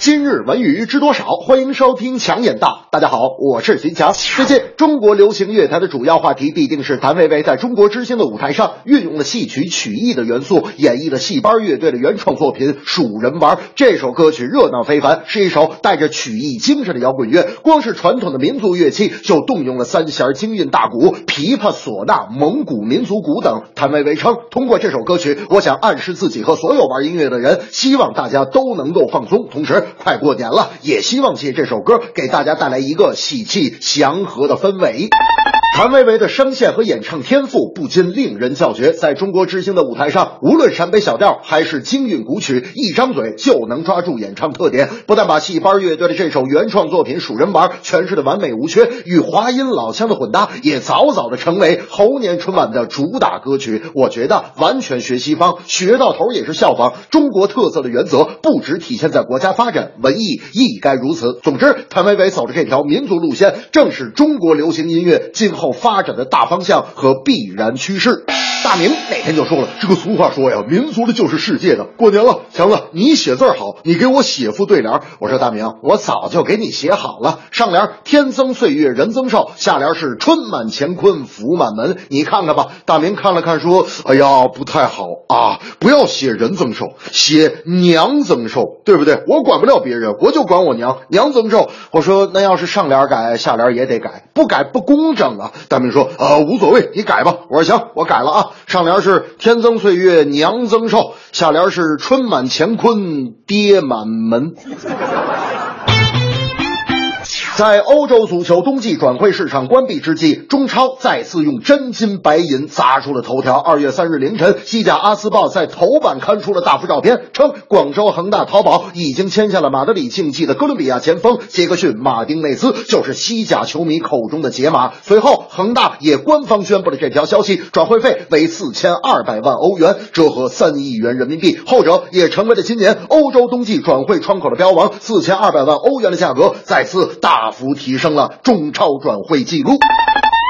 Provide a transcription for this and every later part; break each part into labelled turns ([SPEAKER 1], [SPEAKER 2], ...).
[SPEAKER 1] 今日文娱知多少？欢迎收听强眼道。大家好，我是秦强。最近中国流行乐坛的主要话题必定是谭维维在中国之星的舞台上运用了戏曲曲艺的元素，演绎了戏班乐队的原创作品《数人玩》。这首歌曲热闹非凡，是一首带着曲艺精神的摇滚乐。光是传统的民族乐器就动用了三弦、京韵大鼓、琵琶、唢呐、蒙古民族鼓等。谭维维称，通过这首歌曲，我想暗示自己和所有玩音乐的人，希望大家都能够放松，同时。快过年了，也希望借这首歌给大家带来一个喜气祥和的氛围。谭维维的声线和演唱天赋不禁令人叫绝，在中国之星的舞台上，无论陕北小调还是京韵古曲，一张嘴就能抓住演唱特点。不但把戏班乐队的这首原创作品《数人玩》诠释的完美无缺，与华阴老腔的混搭也早早的成为猴年春晚的主打歌曲。我觉得完全学西方，学到头也是效仿中国特色的原则，不只体现在国家发展，文艺亦该如此。总之，谭维维走的这条民族路线，正是中国流行音乐今后。发展的大方向和必然趋势。大明哪天就说了，这个俗话说呀，民族的就是世界的。过年了，强子，你写字好，你给我写副对联。我说大明，我早就给你写好了。上联天增岁月人增寿，下联是春满乾坤福满门。你看看吧。大明看了看，说：“哎呀，不太好啊，不要写人增寿，写娘增寿，对不对？我管不了别人，我就管我娘，娘增寿。”我说：“那要是上联改，下联也得改，不改不工整啊。”大明说：“啊，无所谓，你改吧。”我说：“行，我改了啊。”上联是天增岁月娘增寿，下联是春满乾坤爹满门。在欧洲足球冬季转会市场关闭之际，中超再次用真金白银砸出了头条。二月三日凌晨，西甲阿斯报在头版刊出了大幅照片，称广州恒大淘宝已经签下了马德里竞技的哥伦比亚前锋杰克逊·马丁内斯，就是西甲球迷口中的杰马。随后，恒大也官方宣布了这条消息，转会费为四千二百万欧元，折合三亿元人民币。后者也成为了今年欧洲冬季转会窗口的标王，四千二百万欧元的价格再次大。大幅提升了中超转会记录。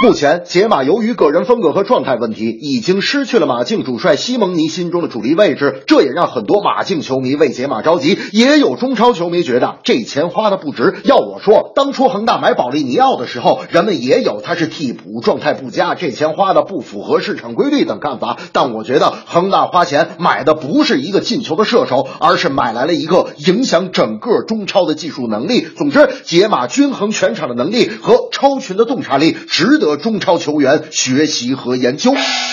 [SPEAKER 1] 目前，杰马由于个人风格和状态问题，已经失去了马竞主帅西蒙尼心中的主力位置，这也让很多马竞球迷为杰马着急。也有中超球迷觉得这钱花的不值。要我说，当初恒大买保利尼奥的时候，人们也有他是替补，状态不佳，这钱花的不符合市场规律等看法。但我觉得恒大花钱买的不是一个进球的射手，而是买来了一个影响整个中超的技术能力。总之，杰马均衡全场的能力和超群的洞察力，值得。中超球员学习和研究。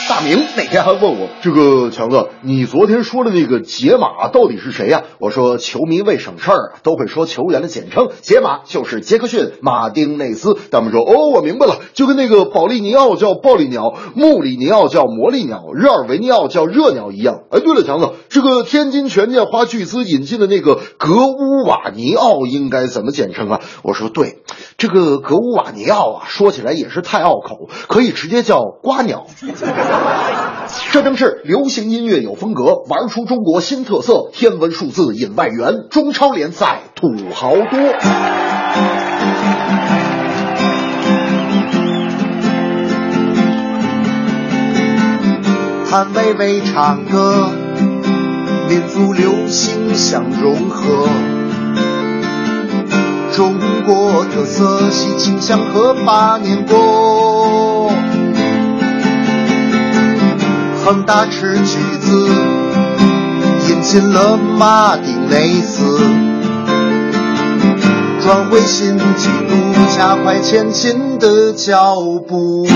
[SPEAKER 1] 大明哪天还问我这个强子，你昨天说的那个解码到底是谁呀？我说球迷为省事儿都会说球员的简称，解码就是杰克逊·马丁内斯。他们说哦，我明白了，就跟那个保利尼奥叫暴力鸟，穆里尼奥叫魔力鸟，热尔维尼奥叫热鸟一样。哎，对了，强子，这个天津权健花巨资引进的那个格乌瓦尼奥应该怎么简称啊？我说对，这个格乌瓦尼奥啊，说起来也是太拗口，可以直接叫瓜鸟。这正是流行音乐有风格，玩出中国新特色，天文数字引外援，中超联赛土豪多。
[SPEAKER 2] 谭维维唱歌，民族流行相融合，中国特色喜庆祥和八年过。恒大吃橘子，引进了马丁内斯，转回新纪录，加快前进的脚步。